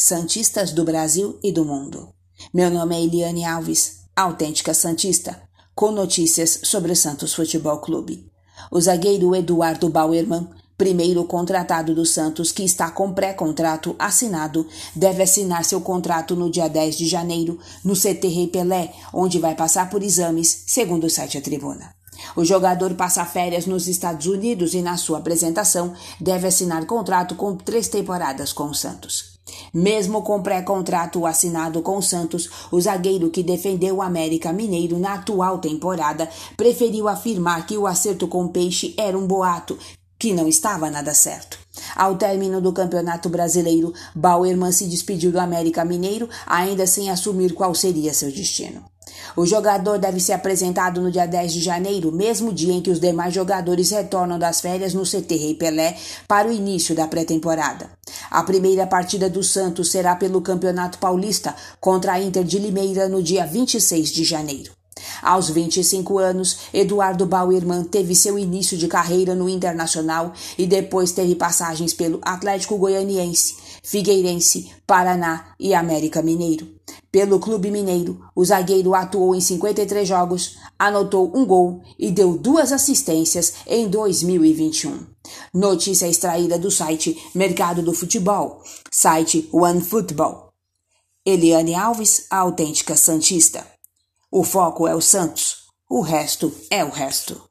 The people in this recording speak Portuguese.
Santistas do Brasil e do mundo. Meu nome é Eliane Alves, autêntica Santista, com notícias sobre o Santos Futebol Clube. O zagueiro Eduardo Bauerman, primeiro contratado do Santos, que está com pré-contrato assinado, deve assinar seu contrato no dia 10 de janeiro, no CT Rei Pelé, onde vai passar por exames, segundo o site A Tribuna. O jogador passa férias nos Estados Unidos e, na sua apresentação, deve assinar contrato com três temporadas com o Santos. Mesmo com pré-contrato assinado com o Santos, o zagueiro que defendeu o América Mineiro na atual temporada preferiu afirmar que o acerto com o Peixe era um boato, que não estava nada certo. Ao término do Campeonato Brasileiro, Bauerman se despediu do América Mineiro, ainda sem assumir qual seria seu destino. O jogador deve ser apresentado no dia 10 de janeiro, mesmo dia em que os demais jogadores retornam das férias no CT Rei Pelé para o início da pré-temporada. A primeira partida do Santos será pelo Campeonato Paulista contra a Inter de Limeira no dia 26 de janeiro. Aos 25 anos, Eduardo Bauerman teve seu início de carreira no Internacional e depois teve passagens pelo Atlético Goianiense, Figueirense, Paraná e América Mineiro. Pelo Clube Mineiro, o zagueiro atuou em 53 jogos, anotou um gol e deu duas assistências em 2021. Notícia extraída do site Mercado do Futebol, site OneFootball. Eliane Alves, a autêntica Santista. O foco é o Santos, o resto é o resto.